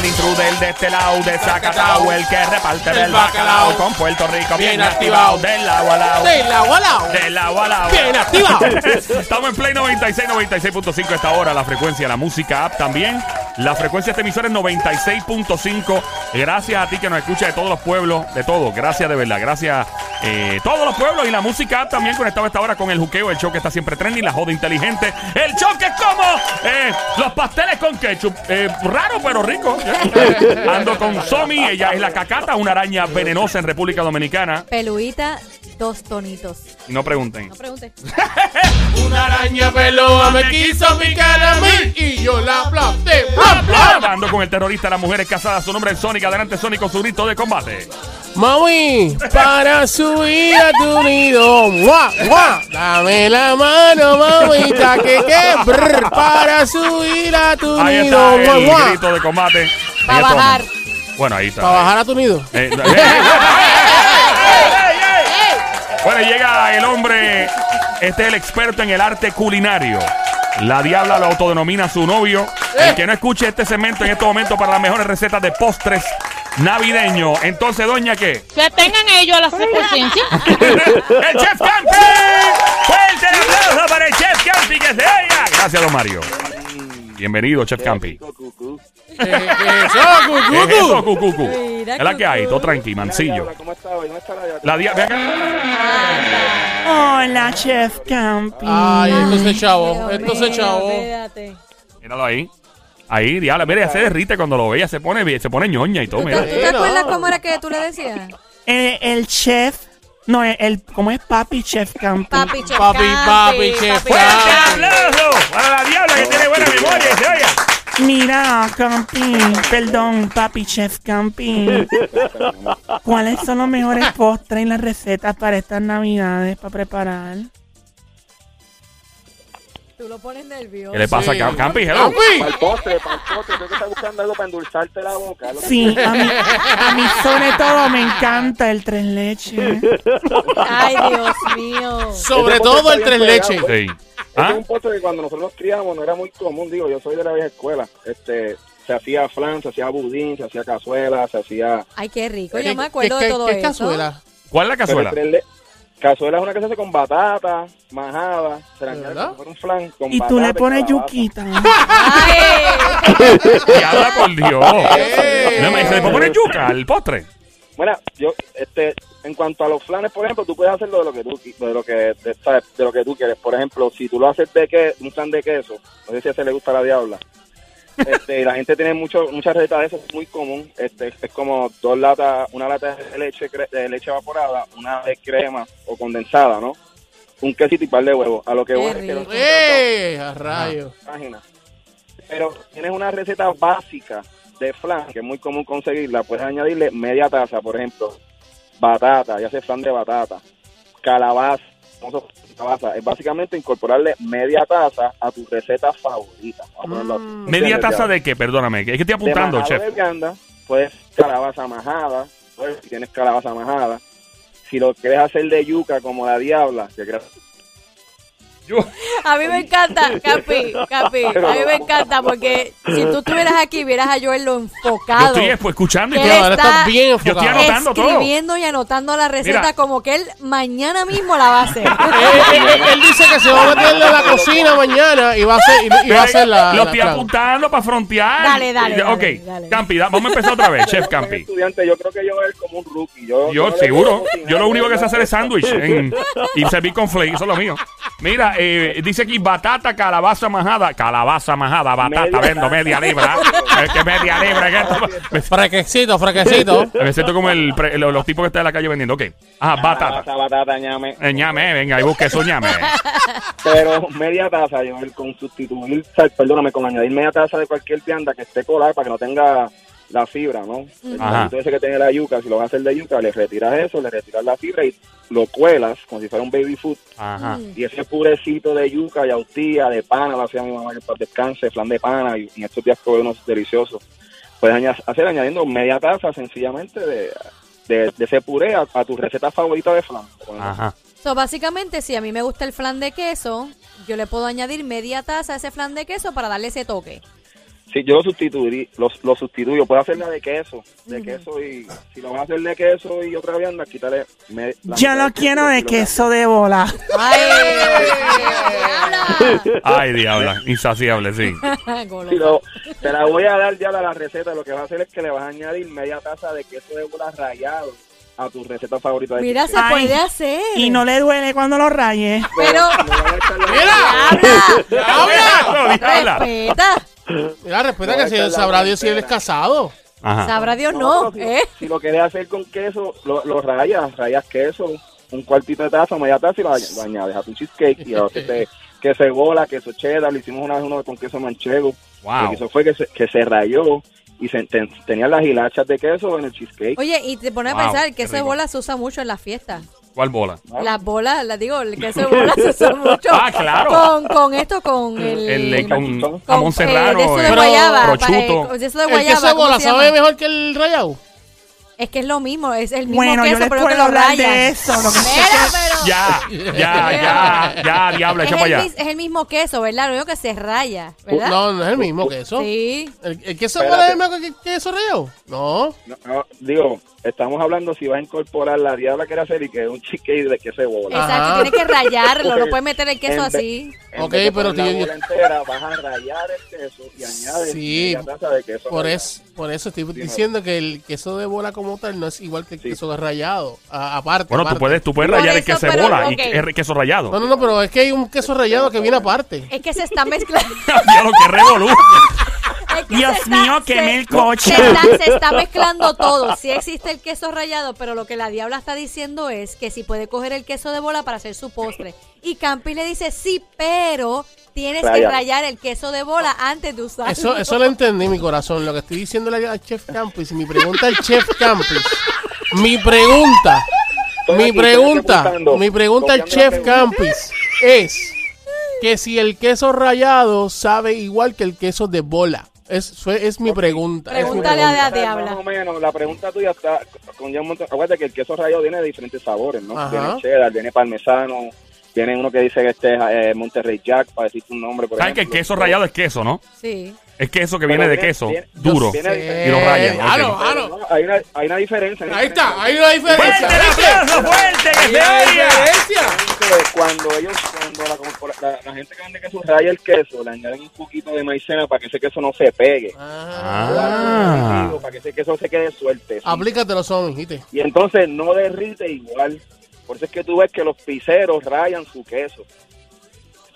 el intruder de este lado, de Zacatau, el que reparte del bacalao. Con Puerto Rico bien, Bien activado, del agua al lado. Del agua al lado. Del agua al lado. Bien activado. Estamos en Play 96, 96.5 a esta hora. La frecuencia, la música app también. La frecuencia de este emisor es 96.5. Gracias a ti que nos escucha de todos los pueblos, de todos. Gracias de verdad. Gracias eh, todos los pueblos y la música app también conectado a esta hora con el juqueo, el show que está siempre trending, la joda inteligente. El show que es como eh, los pasteles con ketchup. Eh, raro pero rico. Ando con Somi, ella es la cacata, una araña venenosa en República Dominicana. Peluita, dos tonitos. Y no pregunten. No pregunte. Una araña peluda me quiso picar a mí y yo la aplasté. Ando con el terrorista las mujeres casadas. Su nombre es Sonic. Adelante, Sonic, con su grito de combate. Mami, para subir a tu nido, ¡mua, mua! dame la mano, mamita, que que brr, para subir a tu Ahí nido, está ¡mua, el mua! grito de combate. Pa' Ella toma. bajar. Bueno, ahí está. Para bajar a tu nido. Eh, eh, eh, eh, eh, eh. Bueno, llega el hombre. Este es el experto en el arte culinario. La diabla lo autodenomina su novio. El que no escuche este segmento en este momento para las mejores recetas de postres navideños. Entonces, doña, ¿qué? Que tengan ellos la presencia. ¡El Chef Campi! ¡Fuerte el aplauso para el Chef Campi que se oiga! Gracias, don Mario. Bienvenido, Chef Campi. ¿Qué, es eso, ¿Qué es cucucu? la que hay, todo tranqui, mancillo. ¿Cómo está hoy? ¿Dónde está la diabla? Hola, Chef Campi. Ay, esto se chavo, Dios esto se mío, chavo. Míralo ahí. Ahí, diabla, mira, ya se derrite cuando lo ve, ya se pone, se pone ñoña y todo, ¿Tú te, mira. tú te acuerdas cómo era que tú le decías? Eh, el chef, no, el, el- ¿cómo es papi chef Campi? Papi, chef Papi, papi, chef papi, ¡Fuerte aplauso para la diabla que tiene buena memoria se oiga! Mira, Campi, perdón, papi chef Campi. ¿Cuáles son los mejores postres y las recetas para estas navidades para preparar? Tú lo pones nervioso. ¿Qué le pasa, Sí. Cam- Campi? Hello. Campi. Para el postre, para el postre. Tengo que estar buscando algo para endulzarte la boca. Lo que- Sí, a mí, a mí sobre todo me encanta el tres leches. Ay, Dios mío. Sobre Ese todo postre el está tres bien leches. pegado, Sí. Ese ¿Ah? es un postre que cuando nosotros nos criamos no era muy común, digo, yo soy de la vieja escuela. Este, se hacía flan, se hacía budín, se hacía cazuela, se hacía... Ay, qué rico. ¿Qué- Yo me acuerdo qué- de todo qué eso. cazuela? ¿Cuál es la pero cazuela? el tres le- Cazuela es una que se hace con batata, majada, se le añade ¿Verdad? como si fuera un flan con Y tú batata le pones calabaza. yuquita. Ay. Diabla, por Dios. ¡Eh! No me dice, ¿le puedo poner yuca al postre? Bueno, yo, este, en cuanto a los flanes, por ejemplo, tú puedes hacerlo de lo que tú, qui- de lo que, de, ¿sabes? de lo que tú quieres. Por ejemplo, si tú lo haces de que, un flan de queso, no sé si a ese le gusta a la diabla. Este, la gente tiene mucho, muchas recetas de eso, es muy común. Este, es como dos latas, una lata de leche, de leche evaporada, una de crema o condensada, ¿no? Un quesito y par de huevos. A lo que voy es que. ¡Eh! A rayos. páginas. Pero tienes una receta básica de flan, que es muy común conseguirla, puedes añadirle media taza, por ejemplo, batata, ya sea flan de batata, calabaza, es básicamente incorporarle media taza a tu receta favorita. Así. ¿Media ¿Entiendes, taza de qué? Perdóname, es que estoy apuntando, chef. de vianda, pues calabaza majada, pues, si tienes calabaza majada. Si lo quieres hacer de yuca como la diabla, que A mí me encanta, Capi, Capi. A mí me encanta porque si tú estuvieras aquí, vieras a Joel lo Yo enfocado. estoy pues, escuchando y ¿Qué estoy- Ahora está- está bien Yo estoy enfocado. anotando todo. escribiendo y anotando la receta Mira. como que él mañana mismo la va a hacer. Eh, eh, eh, él dice que se va a meter en la cocina mañana y va a hacer, y, y va a hacer la. Lo estoy apuntando para frontear. Dale, dale, dale, Ok, dale. Campi, da- vamos a empezar otra vez, chef Campi. estudiante, yo creo que yo es como un rookie. Yo, Yo, le seguro. Yo lo único que sé hacer es sándwich y servir con flake. Eso es lo mío. Mira, eh, dice aquí batata, calabaza majada. Calabaza majada, batata. Media vendo media libra. Es que media libra. que esto- Frequecito, frequecito. me siento como el, pre- los, los tipos que están en la calle vendiendo. Ok. Ajá, batata. Calabaza, batata, ñame. Eh, ñame, venga, y busque eso, ñame. Pero media taza, yo con sustituir, perdóname, con añadir media taza de cualquier vianda que esté colada para que no tenga la fibra, ¿no? El Ajá. palito ese que tiene la yuca, si lo vas a hacer de yuca, le retiras eso, le retiras la fibra y lo cuelas como si fuera un baby food. Ajá. Y ese purecito de yuca, yautía, de pana, lo hacía mi mamá que para descanse, flan de pana, y en estos días probé unos deliciosos. Puedes hacer añadiendo media taza sencillamente de, de, de ese puré a, a tu receta favorita de flan. Ajá. So, básicamente, si a mí me gusta el flan de queso, yo le puedo añadir media taza a ese flan de queso para darle ese toque. Sí, yo lo sustituiría, lo, lo sustituyo. Puedo hacerla de queso, de queso y si lo vas a hacer de queso y otra vianda, quítale. me- la Yo mitad lo del quiero de queso de bola. ¡Ay! diabla. Ay, diabla. Insaciable, sí. Golo. Sí, lo- te la voy a dar ya de la receta. Lo que vas a hacer es que le vas a añadir media taza de queso de bola rayado a tu receta favorita de Mira, se. Ay. puede hacer. Y no le duele cuando lo raye. Pero, la- ¡Mira! ¡Diabla! ¡Diabla! respeta. Mira, respeta No, que si la sabrá Dios si él es casado. Ajá. Sabrá Dios no, si, ¿eh? si lo quieres hacer con queso, lo, lo rayas, rayas queso, un cuartito de taza, media taza y lo, lo añades a tu cheesecake y a veces te- queso de bola, queso cheddar, le hicimos una vez uno con queso manchego. Lo Wow. que hizo fue que se, que se rayó y se, ten- tenía las hilachas de queso en el cheesecake. Oye, y te pones a pensar, el queso de bola se usa mucho en las fiestas. ¿Cuál bola? Las bolas, las digo, el queso de bola se usa mucho. Ah, claro. Con, con esto, con el... El, con con, jamón eh, serrano. de eso de guayaba. pa- prosciutto. eh, de eso de El guayaba. queso de ¿cómo bola sabe mejor que el rayado. Es que es lo mismo, es el mismo Bueno, yo queso, les pero puedo que lo hablar rayas. de eso. Lo que Mira, pero... Ya, ya, ya, ya, diabla, echa para el, allá. es el mismo queso, ¿verdad? Lo único que se raya, ¿verdad? No, no es el mismo queso. Sí. ¿El, el queso de bola Espérate. es mejor que el queso rayado? No. No, no, digo, estamos hablando si vas a incorporar la diabla que era hacer y que es un cheesecake de queso de bola. Ajá. Exacto, tienes que rayarlo, no puedes meter el queso En vez- así. En Ok, vez de pero poner bola entera, vas a rayar el queso y añades Sí, media taza de queso Por rallado. eso, por eso estoy Dime. diciendo que el queso de bola como tal no es igual que el Sí. queso de rayado. A- aparte. Bueno, tú aparte. puedes, tú puedes Por rayar el eso, queso de pero, bola y es queso rayado. No, no, no, pero es que hay un queso rayado que viene aparte. Es que se está mezclando. Ya lo que revolú. es que Dios está- mío, se- quemé el Se coche. está, se está mezclando todo. Sí existe el queso rallado, pero lo que la diabla está diciendo es que si puede coger el queso de bola para hacer su postre. Y Campi le dice, sí, pero tienes que Rayar. el queso de bola antes de usarlo. Eso, eso lo entendí, mi corazón. Lo que estoy diciendo al chef Campus, mi pregunta al chef Campus, mi pregunta, mi aquí, pregunta, mi pregunta al chef pregunta. Campus es que si el queso rayado sabe igual que el queso de bola. Es, es mi pregunta. es mi Pregúntale a pregunta. la diabla. Más o menos, la pregunta tuya está con ya un montón. Acuérdate que el queso rallado viene de diferentes sabores, ¿no? Ajá. Viene cheddar, viene parmesano, viene uno que dice que este es eh, Monterrey Jack, para decirte un nombre, por ¿Sabes que el queso rayado es queso, no? Sí. Es queso que viene de queso, viene- duro. viene- Y lo rayan, ok. Ah, no, ah, Pero no. hay, una, hay una diferencia. hay Ahí está, hay una diferencia. ¡Fuerte el aplauso, fuerte! ¡Que se oiga! cuando ellos, cuando la, corpora- la, la gente que vende queso raya el queso, le añaden un poquito de maicena para que ese queso no se pegue. Ah. Para que ese queso se quede suerte. Aplícatelo, son, ¿viste? Y entonces no derrite igual. Por eso es que tú ves que los pizzeros rayan su queso.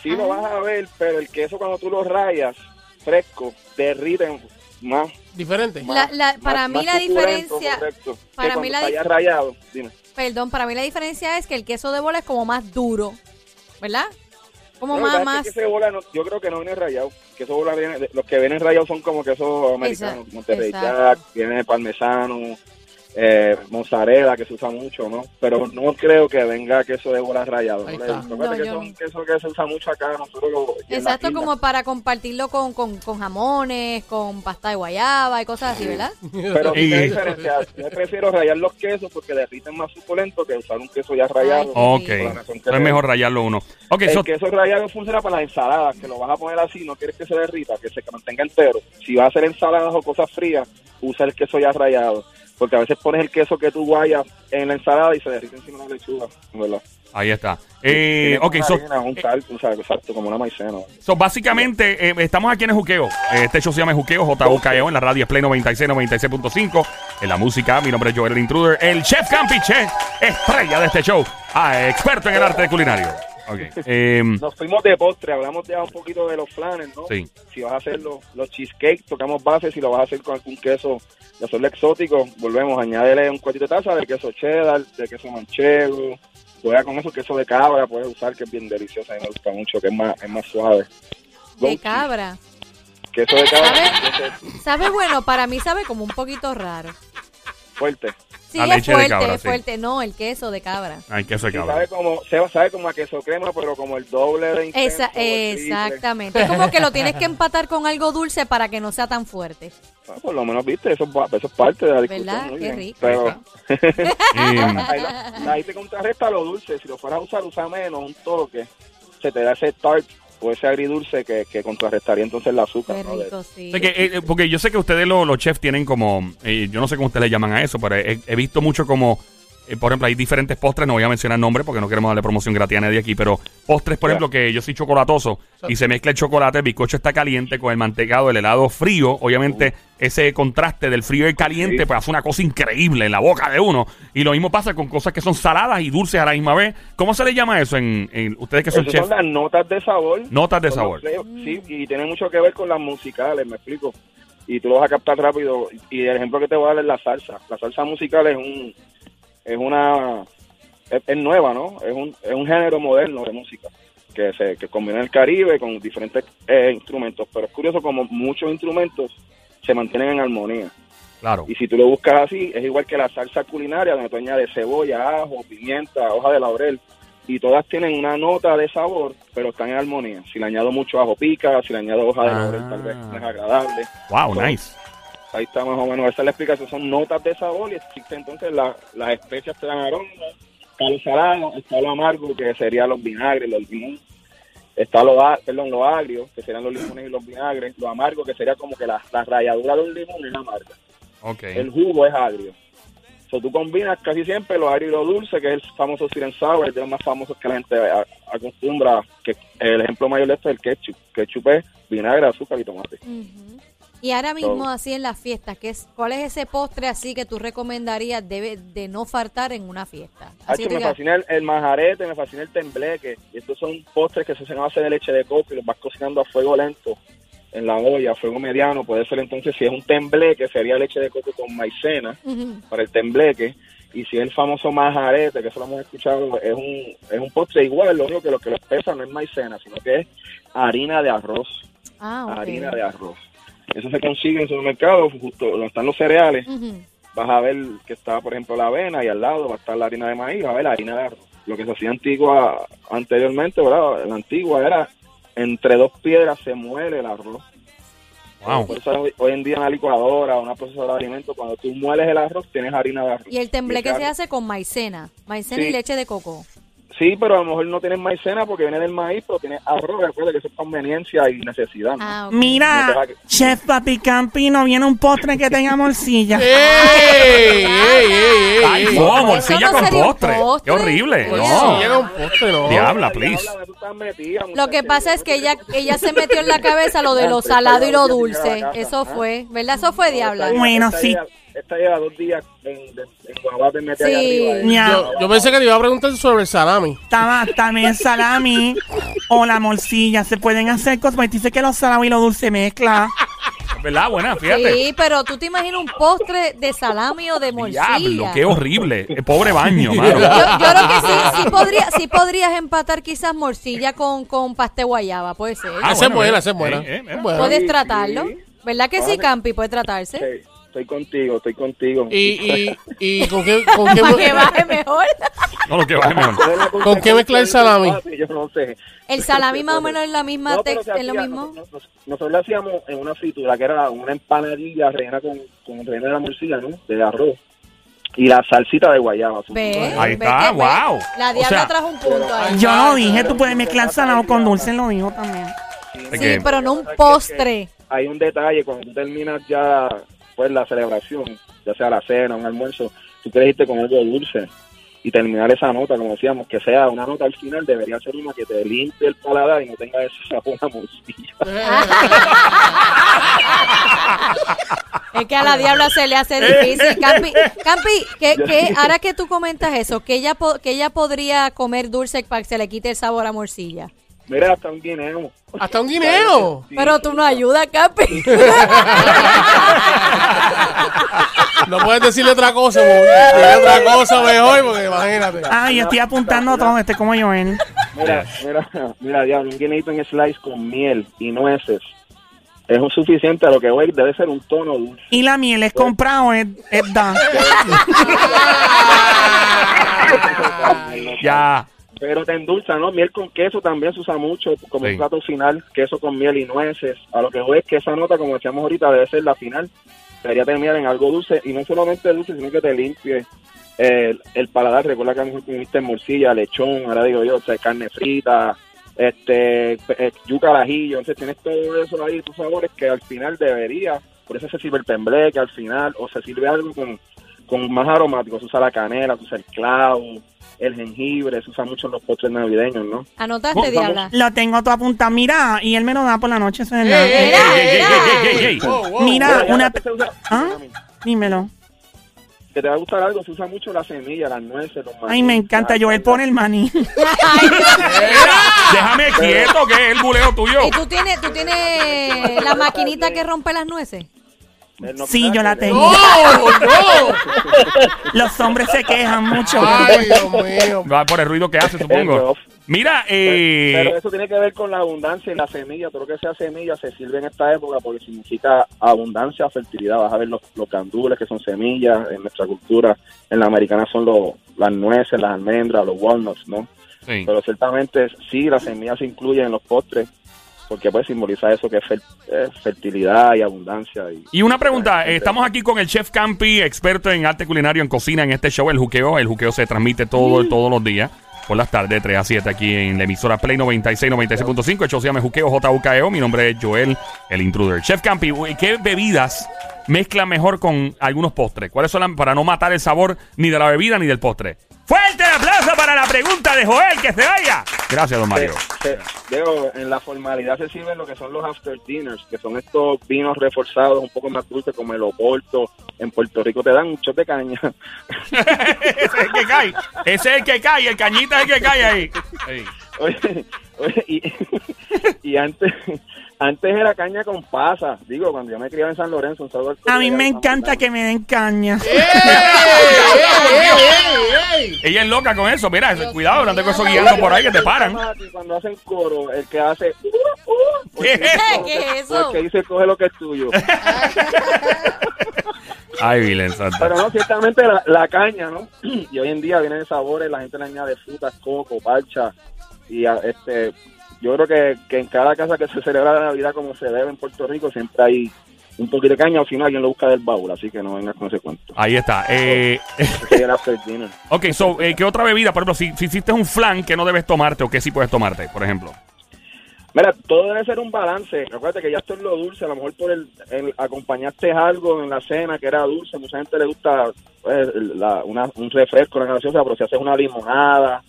Sí lo vas a ver, pero el queso cuando tú lo rayas fresco, derrite más. Diferente. La- la- para más- mí más la diferencia- correcto, para mí la rayado, dime. Perdón, para mí la diferencia es que el queso de bola es como más duro, ¿verdad? Como No, más, es más... que bola no- yo creo que no viene rayado. Queso de bola viene, los que vienen rayados son como queso americano, Exacto, Monterrey. Jack, viene parmesano, eh, mozzarella que se usa mucho, ¿no? Pero no creo que venga queso de bola rayado. Ahí ¿no? está. Recuerda No, que yo- son quesos que se usa mucho acá, nosotros lo Exacto, como para compartirlo con, con, con jamones, con pasta de guayaba y cosas así, ¿verdad? Pero sí. Yo prefiero rayar los quesos porque derriten más suculento que usar un queso ya rayado. Ay, Ok. Es mejor rayarlo uno. Ok, El so- queso rallado funciona para las ensaladas, que lo vas a poner así, no quieres que se derrita, que se mantenga entero. Si vas a hacer ensaladas o cosas frías, usa el queso ya rallado. Porque a veces pones el queso que tú guayas en la ensalada y se derrite encima de la lechuga, ¿verdad? ahí está. Eh, ok, so, harina, un sal, tú sabes, exacto, como una maicena. so, básicamente eh, estamos aquí en el Juqueo. Eh, Este show se llama Juqueo, JUKEO, en la radio es Play 96, 96.5. En la música, mi nombre es Joel el Intruder, el Chef Campi, chef, estrella de este show. Ah, experto en el arte culinario. Em, Nos fuimos de postre, hablamos ya un poquito de los flanes, ¿no? sí. Si vas a hacer los, los cheesecakes, tocamos base, si lo vas a hacer con algún queso de hacerlo exótico, volvemos, añádele un cuartito de taza de queso cheddar, de queso manchego, juega con eso, queso de cabra, puedes usar, que es bien delicioso, a mí me gusta mucho, que es más, es más suave. De cabra. Queso de cabra, ¿Sabe? queso Sabe bueno, para mí sabe como un poquito raro. fuerte. Sí, es de fuerte, cabra, es sí. fuerte. No, el queso de cabra. Ay, queso de Sí, cabra. sabe como, se- sabe como a queso crema, pero como el doble de intenso, Esa, el exactamente. Es como que lo tienes que empatar con algo dulce para que no sea tan fuerte. Ah, por lo menos, viste, eso, eso es parte de la discusión. ¿Verdad? muy Qué bien. rico. Pero, ahí, ahí te contrarresta lo dulce. Si lo fueras a usar, usa menos, un toque. Se te da ese tart o ese agridulce que, que contrarrestaría entonces el azúcar. Qué ¿no? De- rico, sí. O sea que, eh, porque yo sé que ustedes lo- los chefs tienen como, eh, yo no sé cómo ustedes le llaman a eso, pero he, he visto mucho como, eh, por ejemplo, hay diferentes postres, no voy a mencionar nombres porque no queremos darle promoción gratis a nadie aquí, pero postres, por ejemplo, que yo soy chocolatoso y se mezcla el chocolate, el bizcocho está caliente con el mantecado, el helado frío, obviamente ese contraste del frío y el caliente, Sí. pues hace una cosa increíble en la boca de uno. Y lo mismo pasa con cosas que son saladas y dulces a la misma vez. ¿Cómo se le llama eso en, en- ustedes que son chefs? son las notas de sabor. Notas de sabor. los Sí, y tiene mucho que ver con las musicales, me explico. Y tú lo vas a captar rápido. Y el ejemplo que te voy a dar es la salsa. La salsa musical es un es una es, es nueva, ¿no? Es un, es un género moderno de música que se que combina el Caribe con diferentes eh, instrumentos. Pero es curioso como muchos instrumentos se mantienen en armonía. Claro. Y si tú lo buscas así, es igual que la salsa culinaria, donde tú añades cebolla, ajo, pimienta, hoja de laurel, y todas tienen una nota de sabor, pero están en armonía. Si le añado mucho ajo pica, si le añado hoja de Ah. laurel, tal vez no es agradable. Wow, nice. Ahí está más o menos, esa es la explicación. Son notas de sabor y existe entonces la- las especias te dan aroma. Está lo salado, está lo amargo, que serían los vinagres, los limones. Está lo, a- perdón, lo agrio, que serían los limones y los vinagres. Lo amargo, que sería como que la, la ralladura de un limón es amarga Ok. el jugo es agrio. So, tú combinas casi siempre lo agrio y lo dulce, que es el famoso and sour, es de los más famosos que la gente acostumbra. Que el ejemplo mayor de esto es el ketchup. Ketchup es vinagre, azúcar y tomate. Y ahora mismo So- así en las fiestas, ¿qué es, ¿cuál es ese postre así que tú recomendarías debe de no faltar en una fiesta? Así me fascina el, el majarete, me fascina el tembleque. Y estos son postres que se hacen a base de leche de coco y los vas cocinando a fuego lento en la olla, a fuego mediano. Puede ser entonces, si es un tembleque, sería leche de coco con maicena. para el tembleque. Y si es el famoso majarete, que eso lo hemos escuchado, es un, es un postre igual, lo único que lo que lo espesa no es maicena, sino que es harina de arroz. Ah, ok. Harina de arroz. Eso se consigue en supermercados, justo donde están los cereales. Vas a ver que está, por ejemplo, la avena y al lado va a estar la harina de maíz, va a ver la harina de arroz. Lo que se hacía antigua, anteriormente, ¿verdad? La antigua era entre dos piedras se muele el arroz. Wow. Por eso hoy, en día en la licuadora o una procesadora de alimentos, cuando tú mueles el arroz, tienes harina de arroz. Y el tembleque ese se hace con maicena, maicena y leche de coco. Sí, pero a lo mejor no tienes maicena porque viene del maíz, pero tienes arroz. Recuerda que eso es conveniencia y necesidad. ¿no? Ah, Mira, Chef Papi Campi, no viene un postre que tenga morcilla. ¡Ey! ¡Ey, ey, ey! Ay, no, morcilla no con postre. postre. Qué horrible. Sí, No. un postre, no. Diabla, Diabla, please. tú estás metida, Lo que pasa es que ella, ella se metió en la cabeza lo de lo salado y lo dulce. Eso fue, ¿verdad? Eso fue diabla. Bueno, sí. Esta lleva dos días en, de- en Guabate metida Sí. ahí arriba. ¿eh? Ña. Yo, yo pensé que te iba a preguntar sobre el salami. Estaba también salami o la morcilla. Se pueden hacer cosas. porque Dice que los salami y lo dulce mezcla. ¿Verdad? Buena, fíjate. Sí, pero tú te imaginas un postre de salami o de morcilla. Diablo, qué horrible. El pobre baño, mano. Yo, yo creo que sí, sí, podría, sí podrías empatar quizás morcilla con, con pastel guayaba, puede ser. Ah, esa es bueno, buena, eh, esa es buena. eh, eh, mira. Buena. Puedes sí, tratarlo. sí. ¿Verdad que sí. Campi? Puede tratarse. Sí, estoy contigo, estoy contigo. ¿Y, y, y con qué, con qué, Para que baje mejor. No, lo que baje mejor. ¿Cuál es la ¿Con qué mezcla el salami? Yo no sé. El salami más o menos es la misma No, pero tex- se es lo mismo. Nosotros, nosotros- lo hacíamos en una fritura que era una empanadilla rellena con, con rellena de la morcilla, ¿no? De arroz. Y la salsita de guayaba. Ve, Ahí está, ve. wow. La O diabla sea- trajo un punto ahí. Yo lo dije, tú puedes mezclar salado con dulce. Lo dijo también. Sí, pero no un postre. Hay un detalle, cuando tú terminas ya pues la celebración, ya sea la cena, un almuerzo, tú quieres irte con algo dulce y terminar esa nota, como decíamos, que sea una nota al final, debería ser una que te limpie el paladar y no tenga ese sabor a morcilla. Es que a la diabla se le hace difícil. Campi, Campi ¿qué, qué- ahora que tú comentas eso, que ella, que ella podría comer dulce para que se le quite el sabor a morcilla. Mira, hasta un guineo. Hasta un guineo. Sí. Pero tú no ayudas, Campi. No puedes decirle otra cosa, porque otra cosa mejor, porque imagínate. Ay, estoy apuntando todo. Este como yo, ¿eh? Mira, mira, mira, diablo, un guineito en slice con miel y nueces. Es un suficiente a lo que voy, debe ser un tono dulce. Y la miel es comprado, es, es da. Ya. Pero te endulza, ¿no? Miel con queso también se usa mucho como Sí. un plato final, queso con miel y nueces. A lo que voy es que esa nota, como decíamos ahorita, debe ser la final. Debería terminar en algo dulce y no solamente dulce, sino que te limpie eh, el paladar. Recuerda que a lo mejor comiste morcilla, lechón, ahora digo yo, o sea, carne frita, este, eh, yuca al ajillo, entonces tienes todo eso ahí, tus sabores que al final debería, por eso se sirve el tembleque al final, o se sirve algo con, con más aromático, se usa la canela, se usa el clavo, el jengibre, se usa mucho en los postres navideños, ¿no? Anotaste, Vamos. Diabla. Lo tengo todo apuntado. Mira, y él me lo da por la noche. Eso es Ey, verdad. ey, Ey, ey, ey, ey, ey, ey. Wow, wow. Mira, una... que se usa- ¿Ah? Dímelo. que te va a gustar algo, se usa mucho la semilla, las nueces, los Ay, me encanta. Joel pone el maní. Déjame quieto, que es el buleo tuyo. ¿Y tú tienes, tú tienes la maquinita que rompe las nueces? Sí, yo la tengo. ¡No, no! Los hombres se quejan mucho. Ay, Dios mío. Va por el ruido que hace, supongo. Mira, eh, Pero eso tiene que ver con la abundancia y la semilla. Todo lo que sea semilla se sirve en esta época porque significa abundancia, fertilidad. Vas a ver los, los gandules que son semillas en nuestra cultura. En la americana son los, las nueces, las almendras, los walnuts, ¿no? sí. Pero ciertamente sí, la semilla se incluye en los postres porque pues simboliza eso que es fer- eh, fertilidad y abundancia. Y, Y una pregunta, eh, estamos aquí con el chef Campi, experto en arte culinario en cocina en este show, El Juqueo. El Juqueo se transmite todo, todos los días, por las tardes, 3 a 7, aquí en la emisora Play 96, 96.5. El show se llama Juqueo JUKEO. Mi nombre es Joel, el intruder. Chef Campi, ¿qué bebidas mezclan mejor con algunos postres? ¿Cuáles son las, para no matar el sabor ni de la bebida ni del postre? Pregunta de Joel, que se vaya! Gracias, don Mario. Se- se- digo, en la formalidad se sirven lo que son los after dinners, que son estos vinos reforzados un poco más dulces como el Oporto. En Puerto Rico te dan muchos de caña. Ese es el que cae. Ese es el que cae. El cañita es el que cae ahí. Oye, oye, y, y antes antes era caña con pasa. Digo, cuando yo me criaba en San Lorenzo, un saludo al A mí me encanta que me den caña. Ella es loca con eso. Mira, cuidado, no ando con eso guiando por ahí que te paran. Y Cuando hacen coro, el que hace... uh, uh, ¿Qué es eso? ¿Qué es eso? Porque dice, coge lo que es tuyo. Ay, Vilen Santa. Pero no, ciertamente la, la caña, ¿no? Y hoy en día vienen sabores, la gente le añade frutas, coco, parcha. Y este yo creo que, que en cada casa que se celebra la Navidad como se debe en Puerto Rico, siempre hay un poquito de caña. Al final alguien lo busca del baúl, así que no vengas con ese cuento. Ahí está. Eh, ok, so, eh, ¿qué otra bebida? Por ejemplo, si, si hiciste un flan, ¿qué no debes tomarte o qué sí puedes tomarte, por ejemplo? Mira, todo debe ser un balance. Recuerda que ya esto es lo dulce. A lo mejor por el, el acompañaste algo en la cena que era dulce. Mucha gente le gusta pues, la- una- un refresco, una gaseosa, pero si haces una limonada,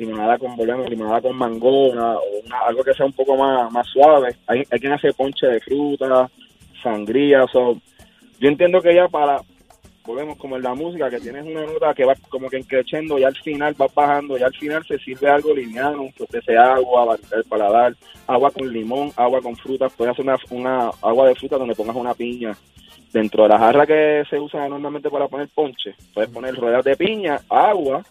limonada con volvemos, limonada con mangona o una- algo que sea un poco más, más suave. Hay, hay quien hace ponche de fruta, sangría. so, yo entiendo que ya para, volvemos como en la música, que tienes una nota que va como que creciendo y al final va bajando y al final se sirve algo liviano, que ofrece agua, el paladar, agua con limón, agua con frutas, puedes hacer una, una agua de fruta donde pongas una piña. Dentro de la jarra que se usa normalmente para poner ponche, puedes poner ruedas de piña, agua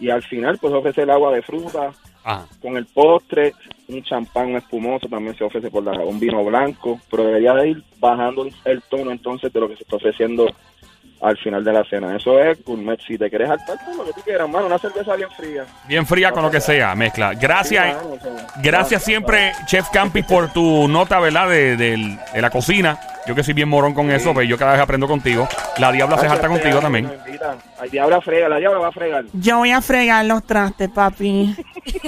y al final pues ofrece el agua de fruta, Ajá. con el postre, un champán espumoso también se ofrece por la, un vino blanco, pero debería de ir bajando el tono entonces de lo que se está ofreciendo al final de la cena. Eso es gourmet. Si te quieres hartar, pues, lo que tú quieras, mano, una cerveza bien fría. Bien fría con lo que sea, mezcla. Gracias. Sí, mano, Gracias ah, siempre, Chef Campi, por tu nota, ¿verdad? De, del- de la cocina. Yo que soy bien morón con eso, pues yo cada vez aprendo contigo. La diabla se jarta contigo también. Ay, diabla frega, la diabla va a fregar. Yo voy a fregar los trastes, papi.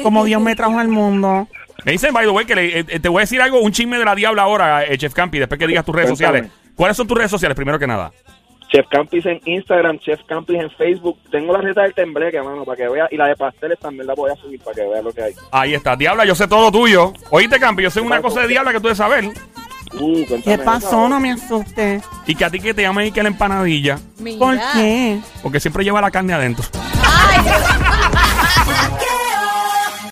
Como Dios me trajo al mundo. Me dicen, by the way, que le- eh, eh, te voy a decir algo, un chisme de la diabla ahora, eh, Chef Campi, después que digas tus redes Cuéntame. sociales. ¿Cuáles son tus redes sociales, primero que nada? Chef Campis en Instagram, Chef Campis en Facebook. Tengo la receta del tembleque, mano, para que vea. Y la de pasteles también la voy a subir para que vea lo que hay. Ahí está, diabla, yo sé todo tuyo. Oíste, Campi, yo sé una cosa de diabla que tú debes saber. Uh, ¿Qué pasó? eso. No me asustes. Y que a ti que te llaman y que la empanadilla, Mira. ¿Por qué? porque siempre lleva la carne adentro. Ay,